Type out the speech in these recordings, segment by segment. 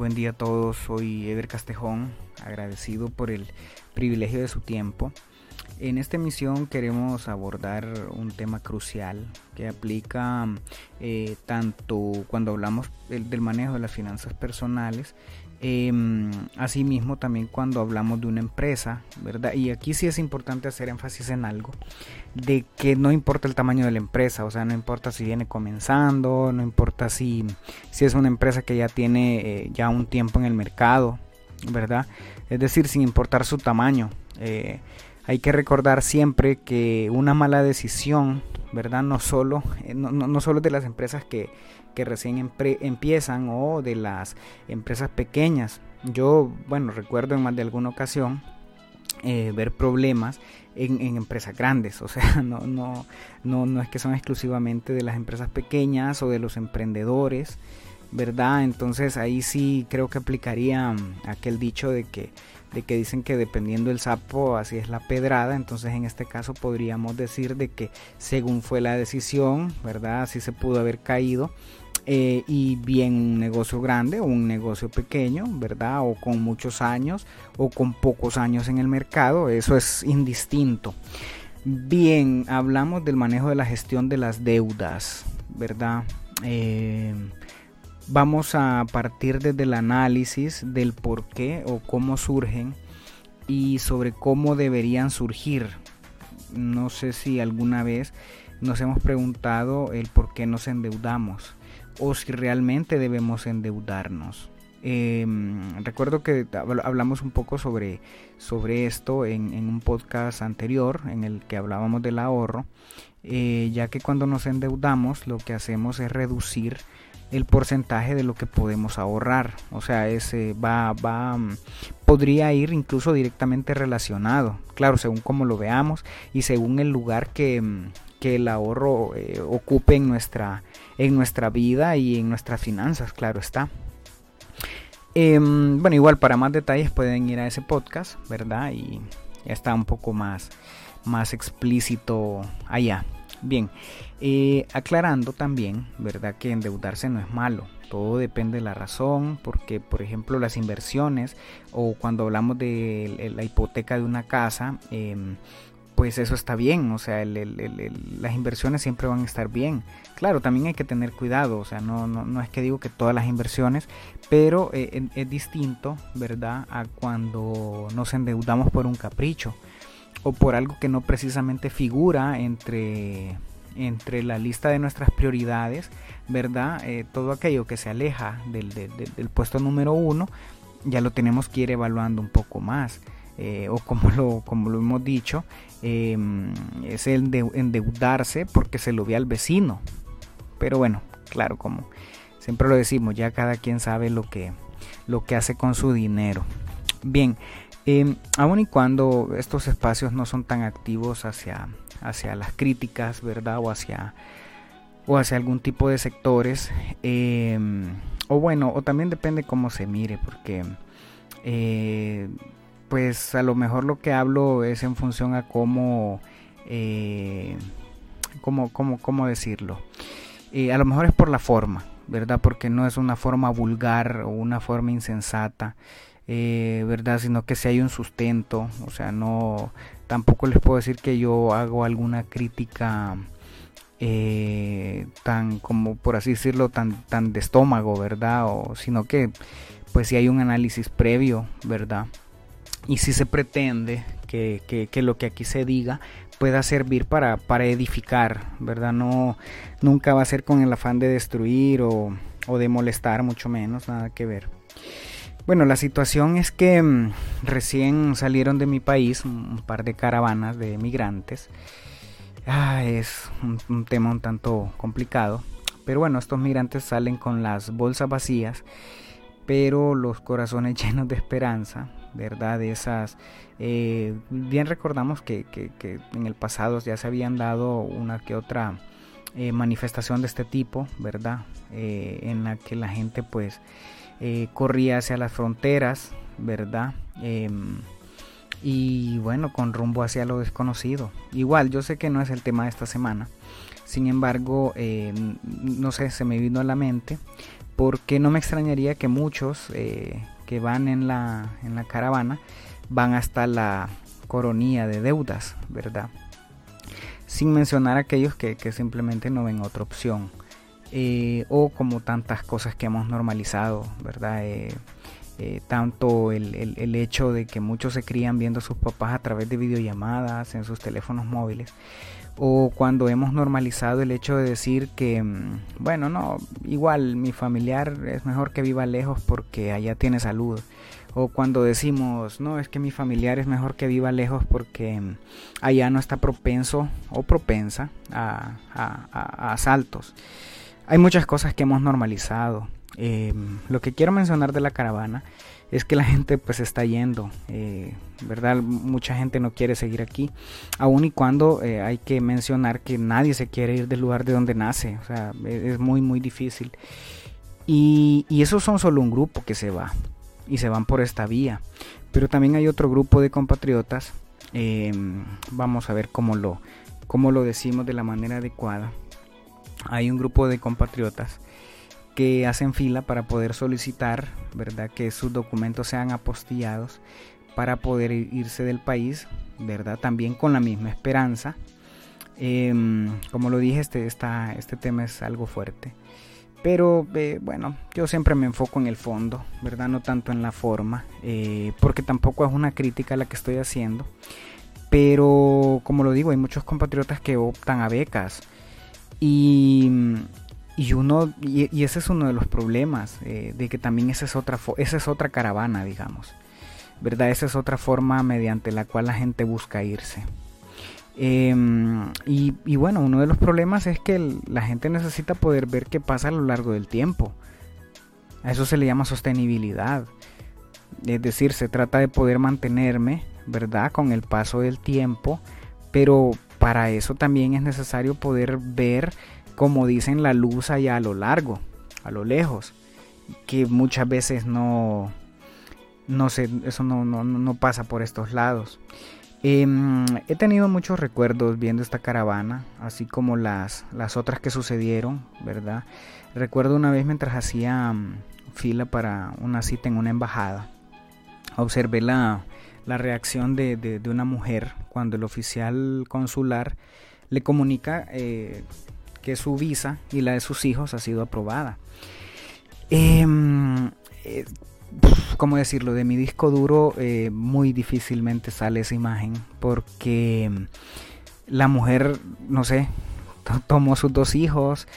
buen día a todos. Soy Ever Castejón, agradecido por el privilegio de su tiempo. En esta emisión queremos abordar un tema crucial que aplica eh, tanto cuando hablamos del, manejo de las finanzas personales, eh, asimismo también cuando hablamos de una empresa, ¿verdad? Y aquí sí es importante hacer énfasis en algo, de que no importa el tamaño de la empresa, o sea, no importa si viene comenzando, no importa si, si es una empresa que ya tiene eh, ya un tiempo en el mercado, ¿verdad? Es decir, sin importar su tamaño. Eh, hay que recordar siempre que una mala decisión, ¿verdad? No solo, eh, no, no, solo de las empresas que, que recién empiezan o de las empresas pequeñas. Yo, bueno, recuerdo en más de alguna ocasión eh, ver problemas en, empresas grandes. O sea, no, no, no, no es que son exclusivamente de las empresas pequeñas o de los emprendedores, ¿verdad? Entonces ahí sí creo que aplicaría mm, aquel dicho de que de que dicen que dependiendo el sapo así es la pedrada, entonces en este caso podríamos decir de que según fue la decisión, ¿verdad? Así se pudo haber caído. Eh, y bien un negocio grande o un negocio pequeño, ¿verdad? O con muchos años o con pocos años en el mercado, eso es indistinto. Bien, hablamos del manejo de la gestión de las deudas, ¿verdad? Eh, Vamos a partir desde el análisis del por qué o cómo surgen y sobre cómo deberían surgir. No sé si alguna vez nos hemos preguntado el por qué nos endeudamos o si realmente debemos endeudarnos. Em, recuerdo que hablamos un poco sobre, sobre esto en, un podcast anterior en el que hablábamos del ahorro, eh, ya que cuando nos endeudamos lo que hacemos es reducir el porcentaje de lo que podemos ahorrar. O sea, ese va, va, mm, podría ir incluso directamente relacionado. Claro, según como lo veamos y según el lugar que, mm, que el ahorro eh, ocupe en nuestra, en nuestra vida y en nuestras finanzas, claro está. Em, bueno, igual para más detalles pueden ir a ese podcast, ¿verdad? Y ya está un poco más, más explícito allá. Bien, eh, aclarando también, ¿verdad? Que endeudarse no es malo. Todo depende de la razón, porque por ejemplo las inversiones o cuando hablamos de la hipoteca de una casa, em, pues eso está bien, o sea, las inversiones siempre van a estar bien. Claro, también hay que tener cuidado, o sea, no, no, no es que digo que todas las inversiones, pero eh, es distinto, ¿verdad? A cuando nos endeudamos por un capricho o por algo que no precisamente figura entre, entre la lista de nuestras prioridades, ¿verdad? Eh, todo aquello que se aleja del, puesto número uno, ya lo tenemos que ir evaluando un poco más. Eh, o como lo, como lo hemos dicho, em, es el de endeudarse porque se lo ve al vecino. Pero bueno, claro, como siempre lo decimos, ya cada quien sabe lo que, lo que hace con su dinero. Bien, eh, aun y cuando estos espacios no son tan activos hacia, hacia las críticas, ¿verdad? O hacia, o hacia algún tipo de sectores. Em, o bueno, o también depende cómo se mire, porque eh, pues a lo mejor lo que hablo es en función a cómo, eh, cómo, cómo, cómo decirlo. Eh, a lo mejor es por la forma, ¿verdad? Porque no es una forma vulgar o una forma insensata. Eh, ¿verdad? Sino que si hay un sustento, o sea, no, tampoco les puedo decir que yo hago alguna crítica eh, tan, como por así decirlo, tan, tan de estómago, ¿verdad? O, sino que, pues si hay un análisis previo, ¿verdad? Y si se pretende que, que, lo que aquí se diga pueda servir para, para edificar, ¿verdad? No, nunca va a ser con el afán de destruir o, o de molestar, mucho menos, nada que ver. Bueno, la situación es que mm, recién salieron de mi país un, par de caravanas de migrantes. Ah, es un, tema un tanto complicado. Pero bueno, estos migrantes salen con las bolsas vacías, pero los corazones llenos de esperanza, ¿verdad? esas. Eh, bien recordamos que, en el pasado ya se habían dado una que otra eh, manifestación de este tipo, ¿verdad? Eh, en la que la gente pues corría hacia las fronteras, ¿verdad? Em, y bueno, con rumbo hacia lo desconocido. Igual, yo sé que no es el tema de esta semana. Sin embargo, em, no sé, se me vino a la mente porque no me extrañaría que muchos que van en la, en la caravana van hasta la coronía de deudas, ¿verdad? Sin mencionar aquellos que, simplemente no ven otra opción. Eh, o como tantas cosas que hemos normalizado, ¿verdad? Eh, tanto el, el, hecho de que muchos se crían viendo a sus papás a través de videollamadas en sus teléfonos móviles o cuando hemos normalizado el hecho de decir que, mm, bueno, no, igual mi familiar es mejor que viva lejos porque allá tiene salud. O cuando decimos, no, es que mi familiar es mejor que viva lejos porque mm, allá no está propenso o propensa a, asaltos. Hay muchas cosas que hemos normalizado. Em, lo que quiero mencionar de la caravana es que la gente pues está yendo, eh, ¿verdad? Mucha gente no quiere seguir aquí, aun y cuando eh, hay que mencionar que nadie se quiere ir del lugar de donde nace, o sea, e-, es, muy muy difícil. Y, esos son solo un grupo que se va y se van por esta vía, pero también hay otro grupo de compatriotas, em, vamos a ver cómo lo, cómo lo decimos de la manera adecuada. Hay un grupo de compatriotas que hacen fila para poder solicitar, ¿verdad? Que sus documentos sean apostillados para poder irse del país, ¿verdad? También con la misma esperanza. Em, como lo dije, este, este tema es algo fuerte. Pero eh, bueno, yo siempre me enfoco en el fondo, ¿verdad? No tanto en la forma, eh, porque tampoco es una crítica la que estoy haciendo. Pero como lo digo, hay muchos compatriotas que optan a becas. Y y uno, y, ese es uno de los problemas, eh, de que también esa es otra, esa es otra caravana, digamos. ¿Verdad? Esa es otra forma mediante la cual la gente busca irse. Em, y, y, bueno, uno de los problemas es que la gente necesita poder ver qué pasa a lo largo del tiempo. A eso se le llama sostenibilidad. Es decir, se trata de poder mantenerme, ¿verdad? Con el paso del tiempo. Pero para eso también es necesario poder ver como dicen, la luz allá a lo largo, a lo lejos, que muchas veces no, no sé, eso no, no, pasa por estos lados. Em, he tenido muchos recuerdos viendo esta caravana, así como las, las otras que sucedieron, ¿verdad? Recuerdo una vez mientras hacía mm, fila para una cita en una embajada, observé la, la reacción de, de, una mujer cuando el oficial consular le comunica eh, que su visa y la de sus hijos ha sido aprobada. Em, eh, ¿Cómo decirlo? De mi disco duro eh, muy difícilmente sale esa imagen porque la mujer, no sé, tomó sus dos hijos,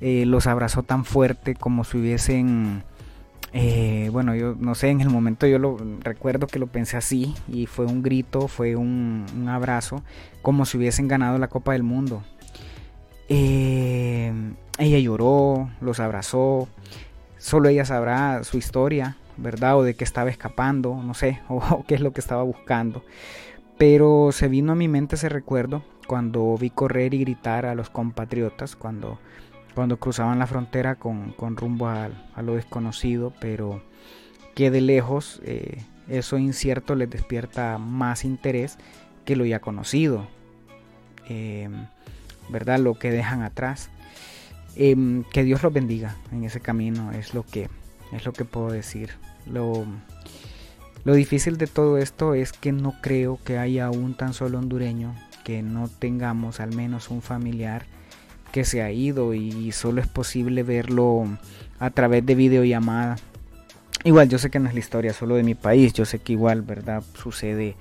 eh, los abrazó tan fuerte como si hubiesen... bueno, yo no sé, en el momento yo lo recuerdo que lo pensé así y fue un grito, fue un abrazo, como si hubiesen ganado la Copa del Mundo. Eh, ella lloró, los abrazó, solo ella sabrá su historia, ¿verdad? O de qué estaba escapando, no sé, o, qué es lo que estaba buscando. Pero se vino a mi mente ese recuerdo cuando vi correr y gritar a los compatriotas, cuando, cuando cruzaban la frontera con, rumbo a, lo desconocido, pero que de lejos eh, eso incierto les despierta más interés que lo ya conocido. Eh, ¿verdad? Lo que dejan atrás. Em, que Dios los bendiga en ese camino, es lo que, es lo que puedo decir. Lo, lo difícil de todo esto es que no creo que haya un tan solo hondureño que no tengamos al menos un familiar que se ha ido y solo es posible verlo a través de videollamada. Igual yo sé que no es la historia solo de mi país, yo sé que igual, ¿verdad? Sucede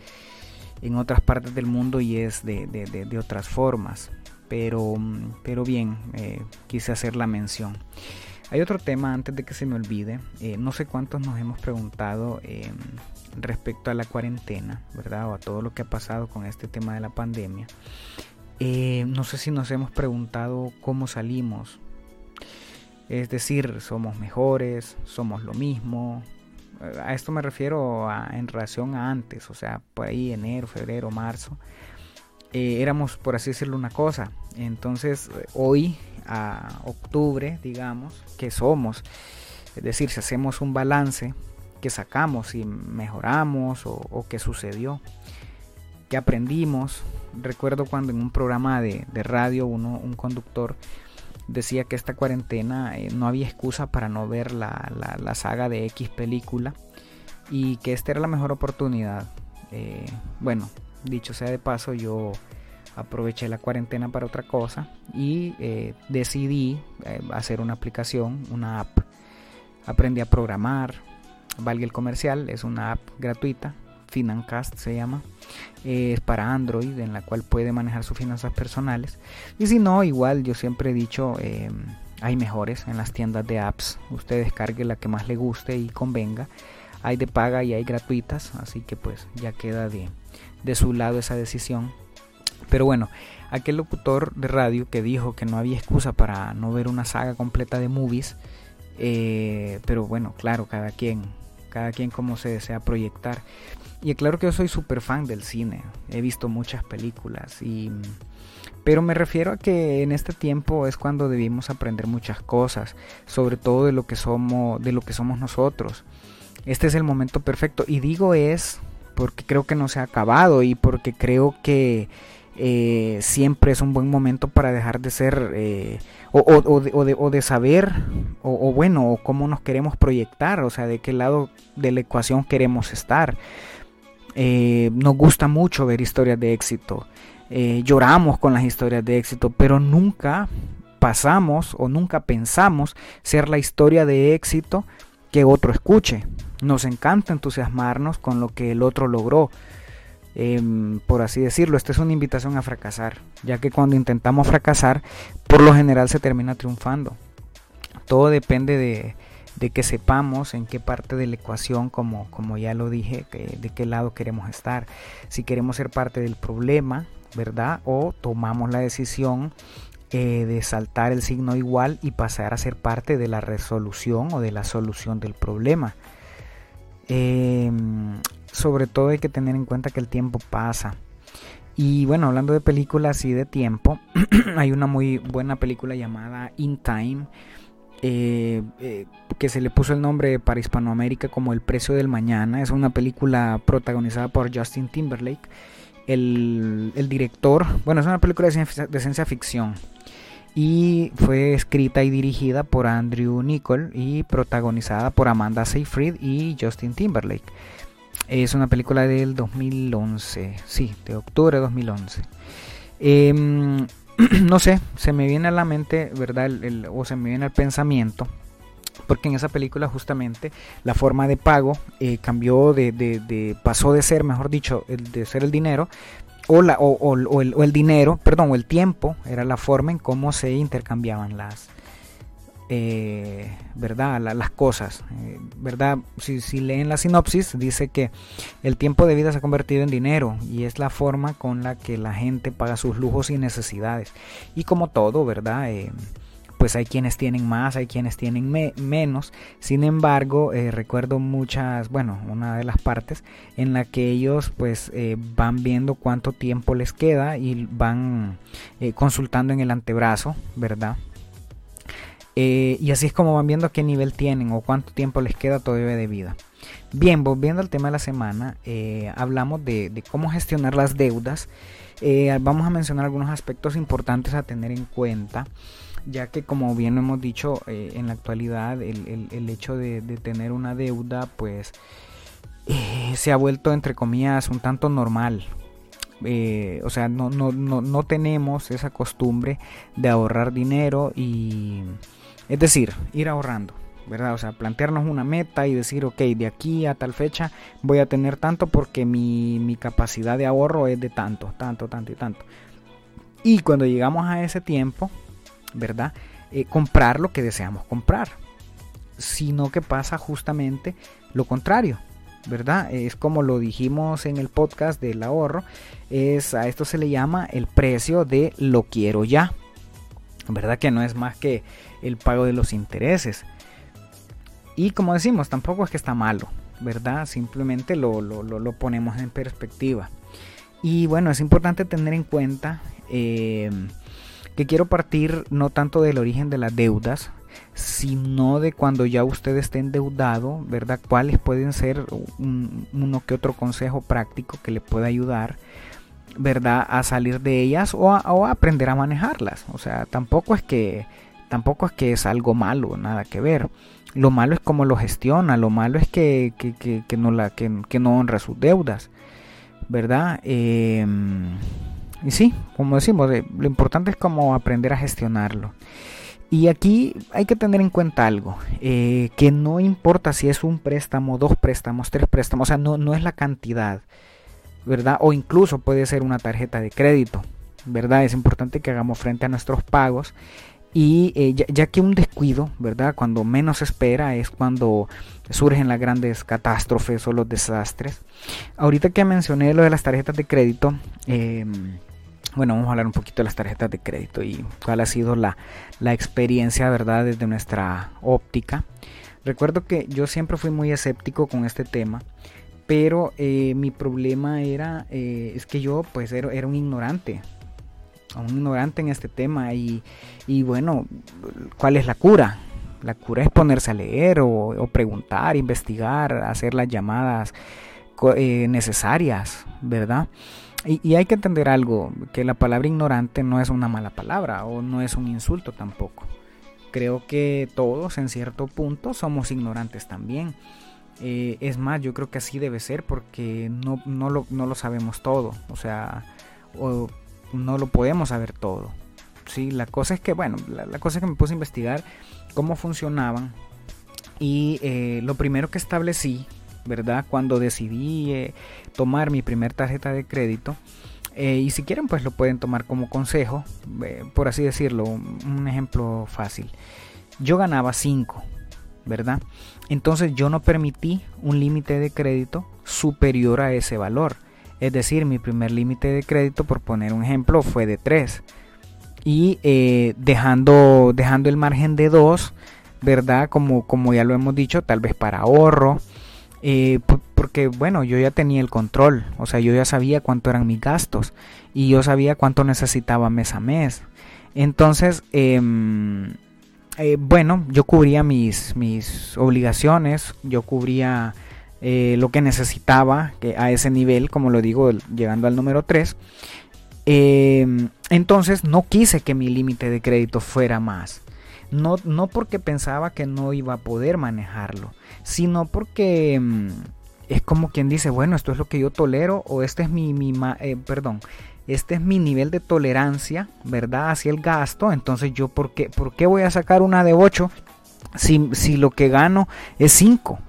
en otras partes del mundo y es de, de otras formas pero, pero bien, eh, quise hacer la mención. Hay otro tema antes de que se me olvide, eh, no sé cuántos nos hemos preguntado em, respecto a la cuarentena, ¿verdad? O a todo lo que ha pasado con este tema de la pandemia. Eh, no sé si nos hemos preguntado cómo salimos. Es decir, somos mejores, somos lo mismo. A esto me refiero en relación a antes, o sea, por ahí enero, febrero, marzo eh, éramos, por así decirlo, una cosa. Entonces, hoy, a octubre, digamos, que somos. Es decir, si hacemos un balance, que sacamos, si mejoramos o, qué sucedió, qué aprendimos. Recuerdo cuando en un programa de, radio uno, un conductor decía que esta cuarentena eh, no había excusa para no ver la, la, saga de X película y que esta era la mejor oportunidad. Eh, bueno, dicho sea de paso, yo aproveché la cuarentena para otra cosa y eh, decidí hacer una aplicación, una app. Aprendí a programar, valga el comercial, es una app gratuita Financast se llama. Es para Android, en la cual puede manejar sus finanzas personales. Y si no, igual yo siempre he dicho, em, hay mejores en las tiendas de apps. Usted descargue la que más le guste y convenga. Hay de paga y hay gratuitas, así que pues ya queda de, de su lado esa decisión. Pero bueno, aquel locutor de radio que dijo que no había excusa para no ver una saga completa de movies, eh, pero bueno, claro, cada quien, cada quien como se desea proyectar. Y claro que yo soy súper fan del cine, he visto muchas películas y... Pero me refiero a que en este tiempo es cuando debimos aprender muchas cosas, sobre todo de lo que somos, de lo que somos nosotros. Este es el momento perfecto. Y digo es porque creo que no se ha acabado y porque creo que eh, siempre es un buen momento para dejar de ser eh, o, de, o, de, saber o, bueno cómo nos queremos proyectar o sea de qué lado de la ecuación queremos estar. Eh, nos gusta mucho ver historias de éxito, lloramos con las historias de éxito, pero nunca pasamos o nunca pensamos ser la historia de éxito que otro escuche. Nos encanta entusiasmarnos con lo que el otro logró. Em, por así decirlo, esta es una invitación a fracasar, ya que cuando intentamos fracasar, por lo general se termina triunfando. Todo depende de, que sepamos en qué parte de la ecuación, como, como ya lo dije, de qué lado queremos estar. Si queremos ser parte del problema, ¿verdad? O tomamos la decisión eh, de saltar el signo igual y pasar a ser parte de la resolución o de la solución del problema. Em, sobre todo hay que tener en cuenta que el tiempo pasa. Y bueno, hablando de películas y de tiempo, hay una muy buena película llamada In Time eh, eh, que se le puso el nombre para Hispanoamérica como El precio del mañana. Es una película protagonizada por Justin Timberlake. El, director, bueno, es una película de ciencia, ficción y fue escrita y dirigida por Andrew Nichol y protagonizada por Amanda Seyfried y Justin Timberlake. Es una película del 2011, sí, de octubre de 2011. no sé, se me viene a la mente, ¿verdad? o se me viene al pensamiento. Porque en esa película justamente la forma de pago eh, cambió de, de, pasó de ser, mejor dicho, de ser el dinero o, la, o, el, o el dinero, perdón, o el tiempo era la forma en cómo se intercambiaban las, eh, ¿verdad? las cosas, eh, ¿verdad? Si, si, leen la sinopsis, dice que el tiempo de vida se ha convertido en dinero y es la forma con la que la gente paga sus lujos y necesidades. Y como todo, ¿verdad? Eh, pues hay quienes tienen más, hay quienes tienen menos. Sin embargo, recuerdo muchas, bueno, una de las partes en la que ellos pues van viendo cuánto tiempo les queda y van consultando en el antebrazo, ¿verdad? Eh, y así es como van viendo qué nivel tienen o cuánto tiempo les queda todavía de vida. Bien, volviendo al tema de la semana, eh, hablamos de, cómo gestionar las deudas. Eh, vamos a mencionar algunos aspectos importantes a tener en cuenta, ya que como bien hemos dicho, en la actualidad el, hecho de, tener una deuda, pues se ha vuelto, entre comillas, un tanto normal. o sea, no, no, no, no tenemos esa costumbre de ahorrar dinero y es decir, ir ahorrando, ¿verdad? O sea, plantearnos una meta y decir, ok, de aquí a tal fecha voy a tener tanto porque mi, capacidad de ahorro es de tanto, tanto, tanto y tanto. Y cuando llegamos a ese tiempo, ¿verdad? Eh, comprar lo que deseamos comprar. Sino que pasa justamente lo contrario. ¿verdad? Es como lo dijimos en el podcast del ahorro, es a esto se le llama el precio de lo quiero ya. ¿Verdad que no es más que el pago de los intereses. Y como decimos, tampoco es que está malo, ¿verdad? Simplemente lo, ponemos en perspectiva. Y bueno, es importante tener en cuenta eh, que quiero partir no tanto del origen de las deudas, sino de cuando ya usted esté endeudado, ¿verdad? ¿Cuáles pueden ser uno que otro consejo práctico que le pueda ayudar, ¿verdad? A salir de ellas o a aprender a manejarlas. O sea, tampoco es que tampoco es que es algo malo, nada que ver. Lo malo es cómo lo gestiona, lo malo es que, no, la, que, no honra sus deudas, ¿verdad? Em, y sí, como decimos, eh, lo importante es como aprender a gestionarlo. Y aquí hay que tener en cuenta algo, eh, que no importa si es un préstamo, dos préstamos, tres préstamos, o sea, no, no es la cantidad, ¿verdad? O incluso puede ser una tarjeta de crédito, ¿verdad? Es importante que hagamos frente a nuestros pagos y eh, ya, que un descuido, ¿verdad? Cuando menos espera es cuando surgen las grandes catástrofes o los desastres. Ahorita que mencioné lo de las tarjetas de crédito, em, bueno, vamos a hablar un poquito de las tarjetas de crédito y cuál ha sido la, experiencia, ¿verdad? Desde nuestra óptica. Recuerdo que yo siempre fui muy escéptico con este tema, pero eh, mi problema era, eh, es que yo pues era, era un ignorante, un ignorante en este tema y, bueno, ¿cuál es la cura? La cura es ponerse a leer o, preguntar, investigar, hacer las llamadas eh, necesarias, ¿verdad? Y, y, hay que entender algo, que la palabra ignorante no es una mala palabra o no es un insulto tampoco. Creo que todos en cierto punto somos ignorantes también. Eh, es más, yo creo que así debe ser porque no, no, lo, no lo sabemos todo. O sea, o no lo podemos saber todo. ¿sí? La cosa es que, bueno, la, cosa es que me puse a investigar cómo funcionaban y eh, lo primero que establecí, ¿verdad? Cuando decidí eh, tomar mi primer tarjeta de crédito, eh, y si quieren pues lo pueden tomar como consejo, por así decirlo, un ejemplo fácil. Yo ganaba 5, ¿verdad? Entonces yo no permití un límite de crédito superior a ese valor. Es decir, mi primer límite de crédito, por poner un ejemplo, fue de 3. Y eh, dejando, dejando el margen de 2, ¿verdad? Como, como ya lo hemos dicho, tal vez para ahorro. Eh, porque bueno, yo ya tenía el control, o sea, yo ya sabía cuánto eran mis gastos y yo sabía cuánto necesitaba mes a mes. Entonces, em, eh, bueno, yo cubría mis, mis obligaciones, yo cubría eh, lo que necesitaba que a ese nivel, como lo digo, llegando al número 3. Em, entonces no quise que mi límite de crédito fuera más. No, no porque pensaba que no iba a poder manejarlo, sino porque em, es como quien dice, bueno, esto es lo que yo tolero o este es mi, mi eh, perdón, este es mi nivel de tolerancia, ¿verdad? Hacia el gasto. Entonces yo, ¿por qué, por qué voy a sacar una de 8 si, si lo que gano es 5?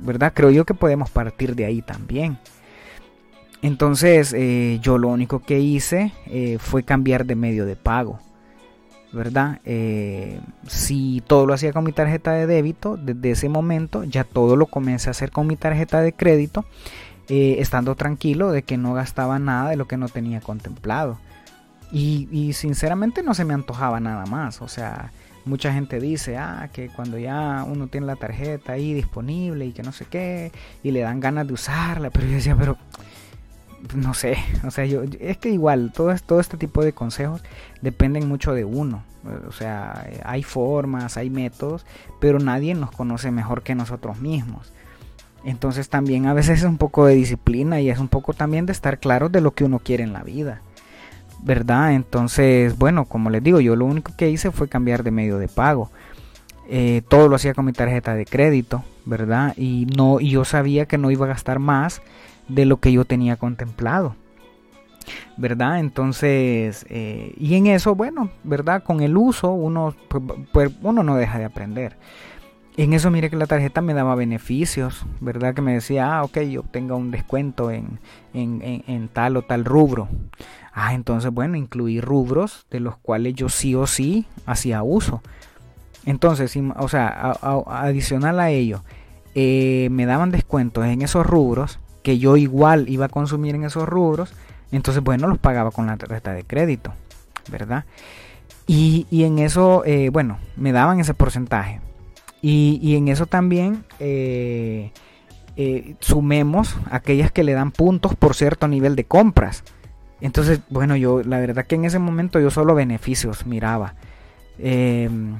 ¿Verdad? Creo yo que podemos partir de ahí también. Entonces eh, yo lo único que hice eh, fue cambiar de medio de pago, ¿verdad? Eh, si todo lo hacía con mi tarjeta de débito, desde ese momento ya todo lo comencé a hacer con mi tarjeta de crédito, estando tranquilo de que no gastaba nada de lo que no tenía contemplado. Y, y sinceramente no se me antojaba nada más, o sea, mucha gente dice, ah, que cuando ya uno tiene la tarjeta ahí disponible y que no sé qué, y le dan ganas de usarla, pero yo decía, pero no sé, o sea, yo es que igual todo, todo este tipo de consejos dependen mucho de uno. O sea, hay formas, hay métodos, pero nadie nos conoce mejor que nosotros mismos. Entonces también a veces es un poco de disciplina y es un poco también de estar claro de lo que uno quiere en la vida. ¿Verdad? Entonces, bueno, como les digo, yo lo único que hice fue cambiar de medio de pago. Eh, todo lo hacía con mi tarjeta de crédito, ¿verdad? Y no, y yo sabía que no iba a gastar más de lo que yo tenía contemplado. ¿Verdad? Entonces, eh, y en eso, bueno, ¿verdad? Con el uso uno, pues, pues, uno no deja de aprender. En eso mire que la tarjeta me daba beneficios, ¿verdad? Que me decía, ah, ok, yo tengo un descuento en, en, en tal o tal rubro. Ah, entonces, bueno, incluí rubros de los cuales yo sí o sí hacía uso. Entonces, o sea, adicional a ello, eh, me daban descuentos en esos rubros que yo igual iba a consumir en esos rubros. Entonces, bueno, los pagaba con la tarjeta de crédito, ¿verdad? Y, en eso, eh, bueno, me daban ese porcentaje. Y, en eso también eh, sumemos aquellas que le dan puntos por cierto nivel de compras. Entonces, bueno, yo la verdad que en ese momento yo solo beneficios miraba. Em,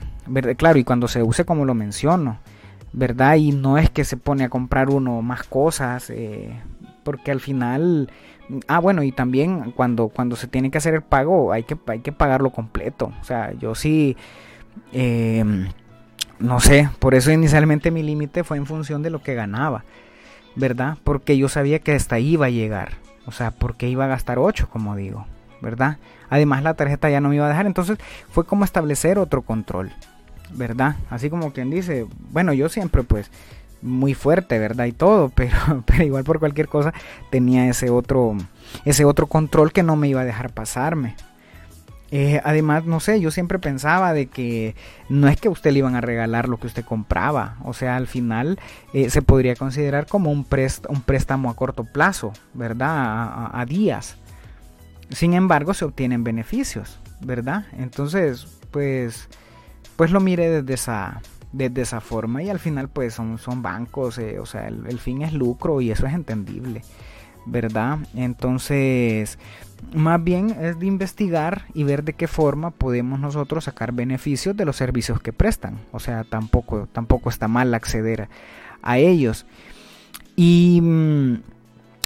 claro, y cuando se use como lo menciono, ¿verdad? Y no es que se pone a comprar uno más cosas, eh, porque al final... Ah, bueno, y también cuando, cuando se tiene que hacer el pago hay que, hay que pagarlo completo. O sea, yo sí Em, no sé, por eso inicialmente mi límite fue en función de lo que ganaba, ¿verdad? Porque yo sabía que hasta ahí iba a llegar. O sea, porque iba a gastar 8, como digo, ¿verdad? Además la tarjeta ya no me iba a dejar, entonces fue como establecer otro control, ¿verdad? Así como quien dice, bueno, yo siempre pues muy fuerte, ¿verdad? Y todo, pero, pero igual por cualquier cosa tenía ese otro, ese otro control que no me iba a dejar pasarme. Eh, además, no sé, yo siempre pensaba de que no es que a usted le iban a regalar lo que usted compraba, o sea, al final eh, se podría considerar como un, un, préstamo a corto plazo, ¿verdad? A, días. Sin embargo, se obtienen beneficios, ¿verdad? Entonces, pues, pues lo mire desde esa, desde esa forma y al final pues son, son bancos, eh, o sea, el, fin es lucro y eso es entendible, ¿verdad? Entonces, más bien es de investigar y ver de qué forma podemos nosotros sacar beneficios de los servicios que prestan, o sea, tampoco, tampoco está mal acceder a ellos. Y mm,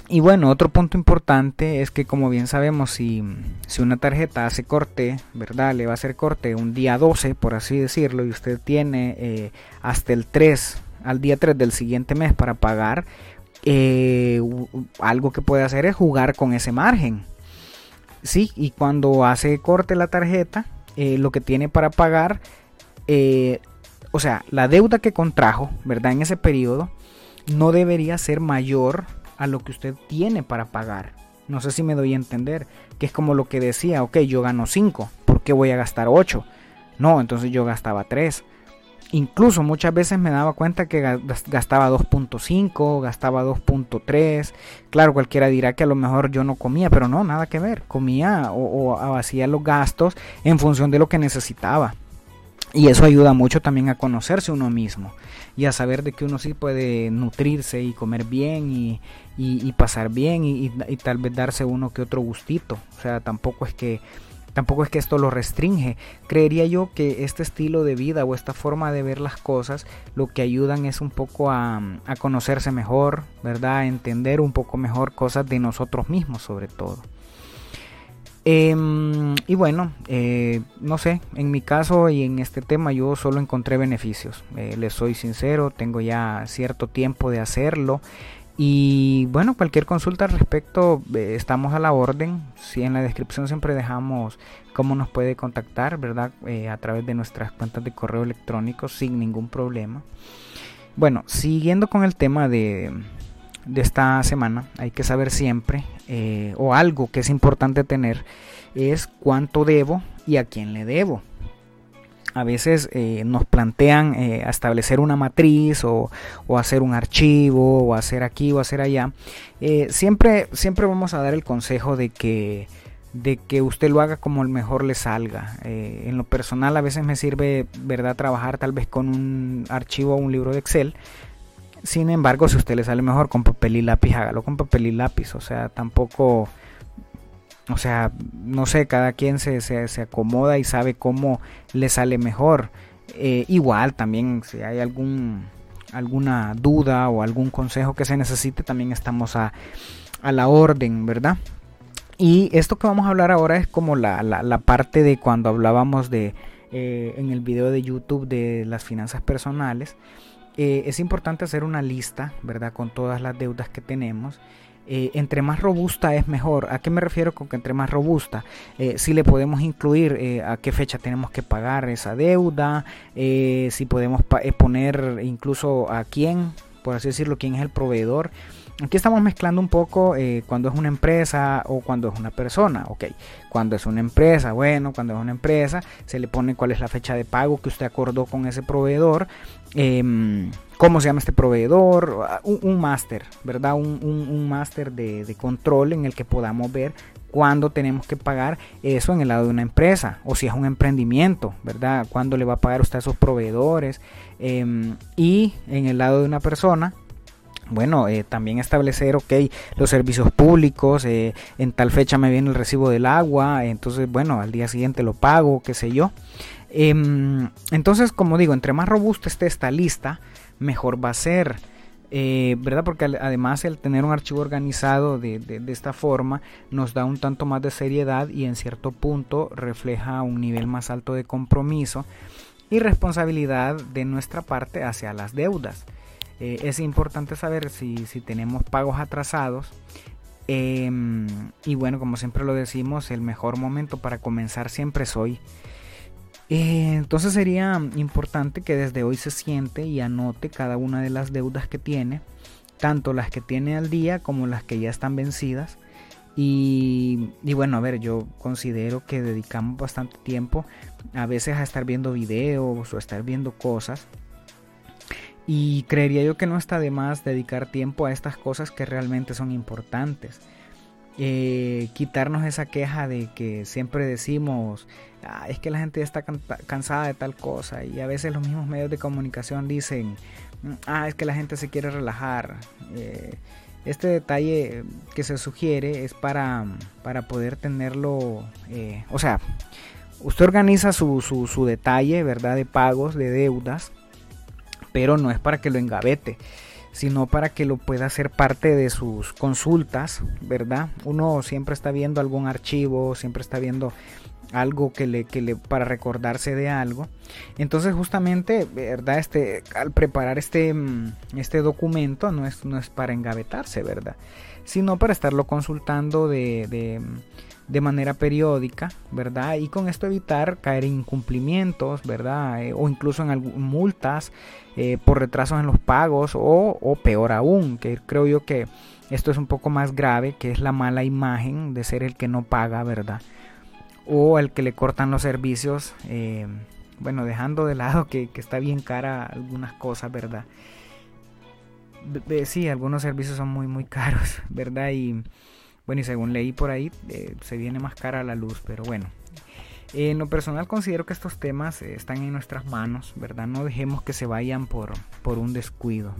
y bueno, otro punto importante es que como bien sabemos, si, si, una tarjeta hace corte, ¿verdad? Le va a hacer corte un día 12, por así decirlo, y usted tiene eh, hasta el 3, al día 3 del siguiente mes para pagar, eh, algo que puede hacer es jugar con ese margen. Sí, y cuando hace corte la tarjeta, eh, lo que tiene para pagar, o sea, la deuda que contrajo, ¿verdad? En ese periodo, no debería ser mayor a lo que usted tiene para pagar. No sé si me doy a entender, que es como lo que decía, ok, yo gano 5, ¿por qué voy a gastar 8? No, entonces yo gastaba 3. Incluso muchas veces me daba cuenta que gastaba 2.5, gastaba 2.3. Claro, cualquiera dirá que a lo mejor yo no comía, pero no, nada que ver. Comía o, o hacía los gastos en función de lo que necesitaba. Y eso ayuda mucho también a conocerse uno mismo y a saber de que uno sí puede nutrirse y comer bien y, pasar bien y, tal vez darse uno que otro gustito. O sea, tampoco es que tampoco es que esto lo restringe. Creería yo que este estilo de vida o esta forma de ver las cosas lo que ayudan es un poco a, a conocerse mejor, ¿verdad? A entender un poco mejor cosas de nosotros mismos sobre todo. Em, y bueno, eh, no sé, en mi caso y en este tema yo solo encontré beneficios. Eh, les soy sincero, tengo ya cierto tiempo de hacerlo. Y bueno, cualquier consulta al respecto, eh, estamos a la orden. Si en la descripción siempre dejamos cómo nos puede contactar, ¿verdad? a través de nuestras cuentas de correo electrónico sin ningún problema. Bueno, siguiendo con el tema de, de esta semana, hay que saber siempre, eh, o algo que es importante tener, es cuánto debo y a quién le debo. A veces eh, nos plantean eh, establecer una matriz o, hacer un archivo o hacer aquí o hacer allá. siempre, siempre vamos a dar el consejo de que, de que usted lo haga como el mejor le salga. en lo personal a veces me sirve, ¿verdad?, trabajar tal vez con un archivo o un libro de Excel sin embargo, si usted le sale mejor con papel y lápiz, hágalo con papel y lápiz. O sea, tampoco... O sea, no sé, cada quien se, se, acomoda y sabe cómo le sale mejor. Eh, igual también si hay algún alguna duda o algún consejo que se necesite, también estamos a, a la orden, ¿verdad? Y esto que vamos a hablar ahora es como la, la, parte de cuando hablábamos de eh, en el video de YouTube de las finanzas personales. Eh, es importante hacer una lista, ¿verdad? Con todas las deudas que tenemos. Eh, entre más robusta es mejor. ¿A qué me refiero con que entre más robusta? Eh, si le podemos incluir a qué fecha tenemos que pagar esa deuda, si podemos poner incluso a quién, por así decirlo, quién es el proveedor. Aquí estamos mezclando un poco cuando es una empresa o cuando es una persona. Ok, cuando es una empresa, bueno, cuando es una empresa, se le pone cuál es la fecha de pago que usted acordó con ese proveedor Em, cómo se llama este proveedor, un, máster, ¿verdad? Un, máster de, control en el que podamos ver cuándo tenemos que pagar eso en el lado de una empresa o si es un emprendimiento, ¿verdad? Cuándo le va a pagar usted a sus proveedores em, y en el lado de una persona. Bueno, eh, también establecer, ok, los servicios públicos, eh, en tal fecha me viene el recibo del agua, entonces, bueno, al día siguiente lo pago, qué sé yo. Em, entonces, como digo, entre más robusta esté esta lista, mejor va a ser. Eh, ¿Verdad? Porque además el tener un archivo organizado de, esta forma nos da un tanto más de seriedad y en cierto punto refleja un nivel más alto de compromiso y responsabilidad de nuestra parte hacia las deudas. Eh, es importante saber si, tenemos pagos atrasados. Em, y bueno, como siempre lo decimos, el mejor momento para comenzar siempre es hoy. Eh, entonces sería importante que desde hoy se siente y anote cada una de las deudas que tiene, tanto las que tiene al día como las que ya están vencidas. Y, y, bueno, a ver, yo considero que dedicamos bastante tiempo a veces a estar viendo videos o a estar viendo cosas y creería yo que no está de más dedicar tiempo a estas cosas que realmente son importantes. Eh, quitarnos esa queja de que siempre decimos, ah, es que la gente está cansada de tal cosa. Y a veces los mismos medios de comunicación dicen, ah, es que la gente se quiere relajar. Eh, este detalle que se sugiere es para, para poder tenerlo, eh, o sea, usted organiza su, su, su detalle, ¿verdad? De pagos, de deudas pero no es para que lo engavete, sino para que lo pueda hacer parte de sus consultas, ¿verdad? Uno siempre está viendo algún archivo, siempre está viendo algo que le, que le para recordarse de algo. Entonces, justamente, ¿verdad? Este, al preparar este, mm, este documento no es, no es para engavetarse, ¿verdad? Sino para estarlo consultando de, de de manera periódica, ¿verdad? Y con esto evitar caer en incumplimientos, ¿verdad? Eh, o incluso en multas eh, por retrasos en los pagos o, o, peor aún, que creo yo que esto es un poco más grave, que es la mala imagen de ser el que no paga, ¿verdad? O el que le cortan los servicios, eh, bueno, dejando de lado que, que, está bien cara algunas cosas, ¿verdad? sí, algunos servicios son muy, muy caros, ¿verdad? Y bueno, y según leí por ahí, eh, se viene más cara la luz, pero bueno. En lo personal considero que estos temas eh, están en nuestras manos, ¿verdad? No dejemos que se vayan por, por un descuido.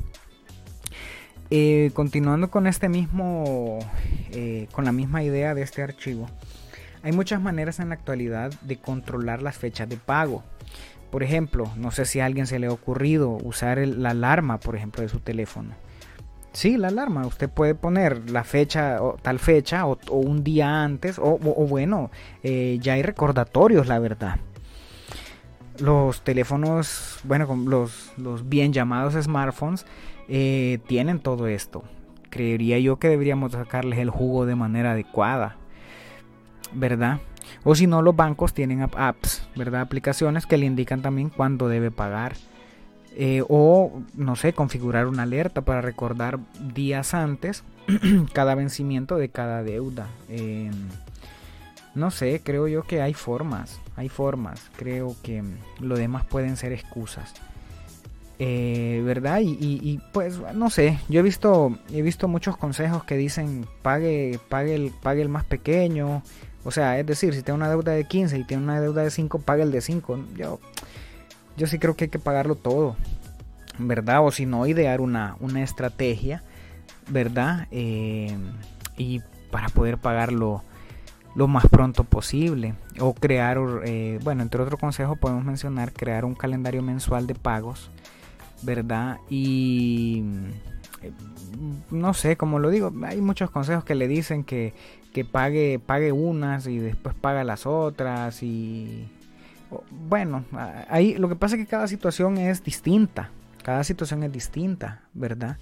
Eh, continuando con este mismo, con la misma idea de este archivo, hay muchas maneras en la actualidad de controlar las fechas de pago. Por ejemplo, no sé si a alguien se le ha ocurrido usar la alarma, por ejemplo, de su teléfono. Sí, la alarma. Usted puede poner la fecha, o tal fecha, o, un día antes, o, bueno, eh, ya hay recordatorios, la verdad. Los teléfonos, bueno, los, los bien llamados smartphones, eh, tienen todo esto. Creería yo que deberíamos sacarles el jugo de manera adecuada, ¿verdad? O si no, los bancos tienen apps, ¿verdad? Aplicaciones que le indican también cuándo debe pagar. Eh, o no sé, configurar una alerta para recordar días antes cada vencimiento de cada deuda. Em, no sé, creo yo que hay formas, hay formas. Creo que lo demás pueden ser excusas. Eh, ¿Verdad? Y, pues no sé, yo he visto, he visto muchos consejos que dicen pague, pague, el, pague el más pequeño. O sea, es decir, si tiene una deuda de 15 y tiene una deuda de 5, pague el de 5. Yo, yo sí creo que hay que pagarlo todo, ¿verdad? O si no, idear una, una estrategia, ¿verdad? Eh, y para poder pagarlo lo más pronto posible. O crear, eh, bueno, entre otros consejos podemos mencionar crear un calendario mensual de pagos, ¿verdad? Y eh, no sé, como lo digo, hay muchos consejos que le dicen que, que pague, pague unas y después paga las otras y bueno, ahí lo que pasa es que cada situación es distinta. Cada situación es distinta, ¿verdad?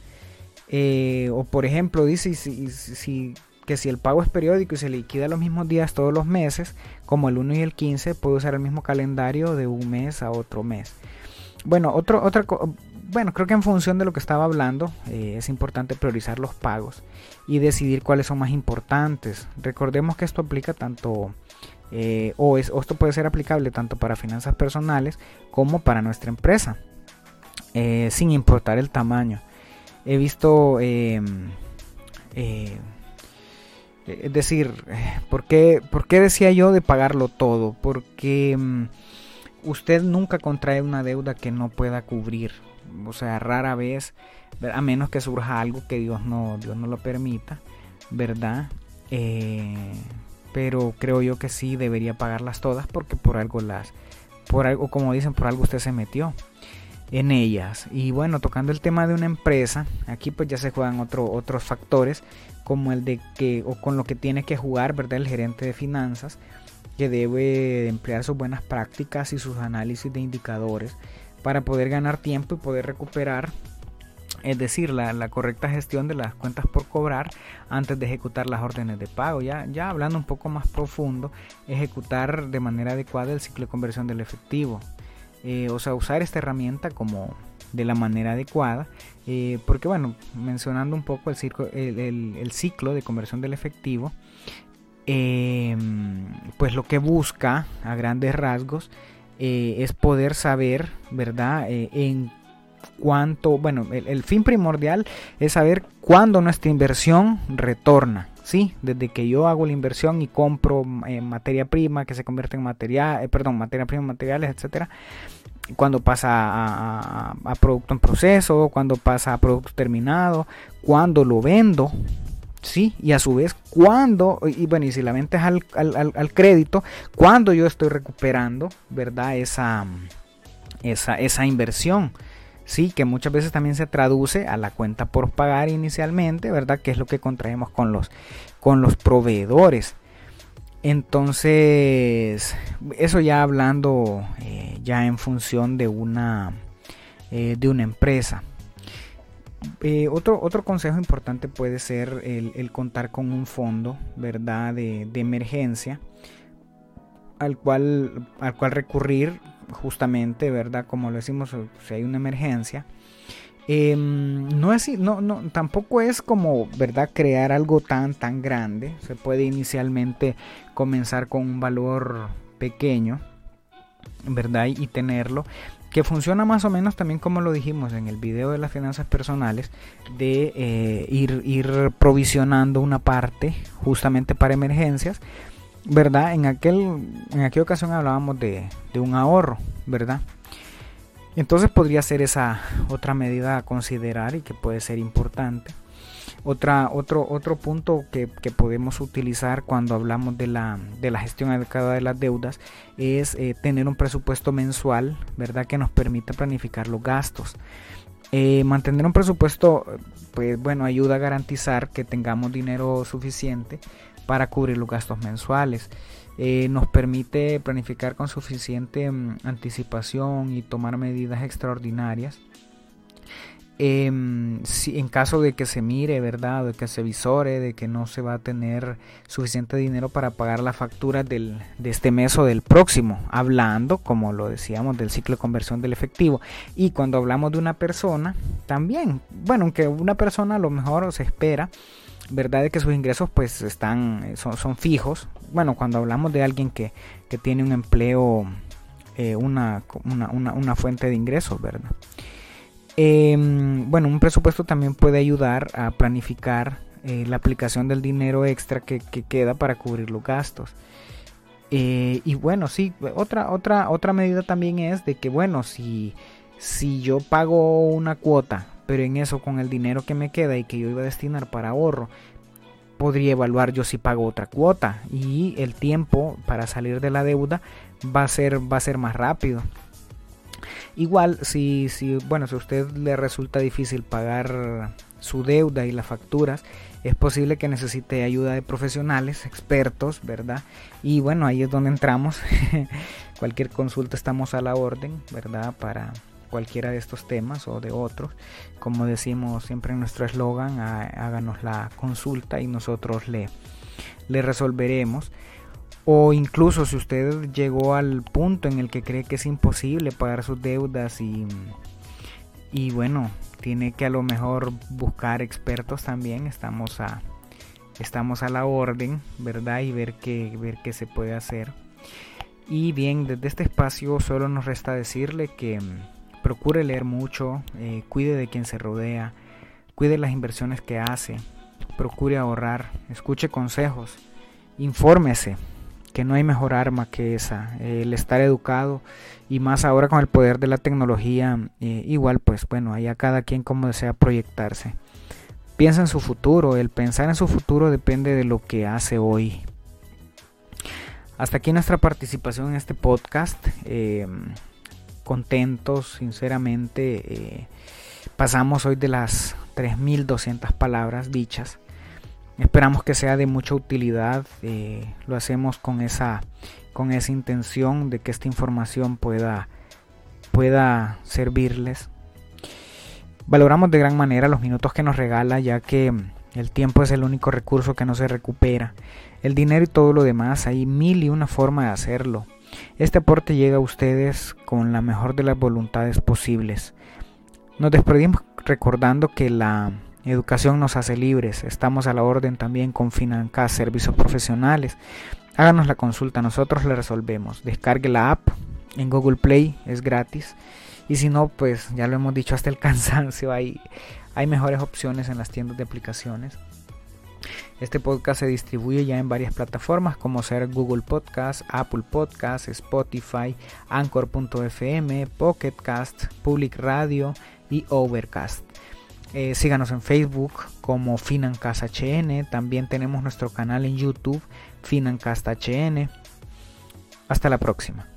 Eh, o por ejemplo, dice si, que si el pago es periódico y se liquida los mismos días todos los meses, como el 1 y el 15, puede usar el mismo calendario de un mes a otro mes. Bueno, otro, otra, bueno, creo que en función de lo que estaba hablando, eh, es importante priorizar los pagos y decidir cuáles son más importantes. Recordemos que esto aplica tanto eh, o, esto puede ser aplicable tanto para finanzas personales como para nuestra empresa, eh, sin importar el tamaño. He visto, eh, es decir, ¿por qué, ¿por qué, decía yo de pagarlo todo? Porque em, usted nunca contrae una deuda que no pueda cubrir. O sea, rara vez, a menos que surja algo que Dios no, Dios no lo permita, ¿verdad? Pero creo yo que sí debería pagarlas todas porque por algo las, por algo, como dicen, por algo usted se metió en ellas. Y bueno, tocando el tema de una empresa, aquí pues ya se juegan otro, otros factores, como el de que, o con lo que tiene que jugar, ¿verdad? El gerente de finanzas, que debe emplear sus buenas prácticas y sus análisis de indicadores para poder ganar tiempo y poder recuperar es decir, la, correcta gestión de las cuentas por cobrar antes de ejecutar las órdenes de pago. Ya, ya hablando un poco más profundo, ejecutar de manera adecuada el ciclo de conversión del efectivo. Eh, o sea, usar esta herramienta como de la manera adecuada, eh, porque bueno, mencionando un poco el, ciclo, el, ciclo de conversión del efectivo, em, pues lo que busca a grandes rasgos eh, es poder saber, ¿verdad?, en cuánto, bueno, el, fin primordial es saber cuándo nuestra inversión retorna. Sí, desde que yo hago la inversión y compro eh, materia prima que se convierte en material, eh, perdón, materia prima, materiales, etcétera, cuando pasa a, producto en proceso, cuando pasa a producto terminado, cuando lo vendo, sí, y a su vez cuando, y bueno, y si la venta al, al, al crédito, cuando yo estoy recuperando, ¿verdad? Esa, esa, esa inversión. Sí, que muchas veces también se traduce a la cuenta por pagar inicialmente, ¿verdad? Que es lo que contraemos con los, con los proveedores. Entonces, eso ya hablando eh, ya en función de una, eh, de una empresa. Eh, otro, otro consejo importante puede ser el, contar con un fondo, ¿verdad? De, de emergencia al cual, al cual recurrir justamente, ¿verdad? Como lo decimos, si hay una emergencia. Em, no es, no, no, tampoco es como, ¿verdad? Crear algo tan, tan grande. Se puede inicialmente comenzar con un valor pequeño, ¿verdad? Y tenerlo. Que funciona más o menos también como lo dijimos en el video de las finanzas personales, de eh, ir, ir provisionando una parte justamente para emergencias ¿verdad? En, aquel, en aquella ocasión hablábamos de, un ahorro, ¿verdad? Entonces podría ser esa otra medida a considerar y que puede ser importante. Otra, otro, otro punto que, podemos utilizar cuando hablamos de la, de la gestión adecuada de las deudas es eh, tener un presupuesto mensual, ¿verdad? Que nos permita planificar los gastos. Eh, mantener un presupuesto, pues bueno, ayuda a garantizar que tengamos dinero suficiente para cubrir los gastos mensuales. Eh, nos permite planificar con suficiente mm, anticipación y tomar medidas extraordinarias. Em, si, en caso de que se mire, ¿verdad? De que se visore, de que no se va a tener suficiente dinero para pagar la factura del, de este mes o del próximo, hablando, como lo decíamos, del ciclo de conversión del efectivo. Y cuando hablamos de una persona, también, bueno, aunque una persona a lo mejor se espera verdad de que sus ingresos pues están eh, son, fijos. Bueno cuando hablamos de alguien que, tiene un empleo eh, una, una, fuente de ingresos verdad em, bueno un presupuesto también puede ayudar a planificar eh, la aplicación del dinero extra que, que queda para cubrir los gastos. Y bueno sí otra otra otra medida también es de que bueno si si yo pago una cuota pero en eso con el dinero que me queda y que yo iba a destinar para ahorro, podría evaluar yo si pago otra cuota y el tiempo para salir de la deuda va a ser, va a ser más rápido. Igual, si, si, bueno, si a usted le resulta difícil pagar su deuda y las facturas, es posible que necesite ayuda de profesionales, expertos, ¿verdad? Y bueno, ahí es donde entramos. Cualquier consulta estamos a la orden, ¿verdad? Para, cualquiera de estos temas o de otros. Como decimos siempre en nuestro eslogan, háganos la consulta y nosotros le, le resolveremos. O incluso si usted llegó al punto en el que cree que es imposible pagar sus deudas y, y bueno, tiene que a lo mejor buscar expertos también, estamos a, estamos a la orden, ¿verdad? Y ver qué, ver qué se puede hacer. Y bien, desde este espacio solo nos resta decirle que procure leer mucho, eh, cuide de quien se rodea, cuide las inversiones que hace, procure ahorrar, escuche consejos, infórmese, que no hay mejor arma que esa, el estar educado y más ahora con el poder de la tecnología, eh, igual pues bueno, a cada quien como desea proyectarse. Piensa en su futuro, el pensar en su futuro depende de lo que hace hoy. Hasta aquí nuestra participación en este podcast. Eh, contentos, sinceramente. Eh, pasamos hoy de las 3.200 palabras dichas. esperamos que sea de mucha utilidad. Eh, lo hacemos con esa, con esa intención de que esta información pueda, pueda servirles. Valoramos de gran manera los minutos que nos regala ya que el tiempo es el único recurso que no se recupera. El dinero y todo lo demás, hay mil y una forma de hacerlo. Este aporte llega a ustedes con la mejor de las voluntades posibles. Nos despedimos recordando que la educación nos hace libres. Estamos a la orden también con Financas Servicios Profesionales. Háganos la consulta, nosotros le resolvemos. Descargue la app en Google Play, es gratis. Y si no, pues ya lo hemos dicho hasta el cansancio, hay, hay mejores opciones en las tiendas de aplicaciones. Este podcast se distribuye ya en varias plataformas como ser Google Podcast, Apple Podcast, Spotify, Anchor.fm, Pocket Cast, Public Radio y Overcast. Eh, síganos en Facebook como FinancastHN. También tenemos nuestro canal en YouTube, FinancastHN. Hasta la próxima.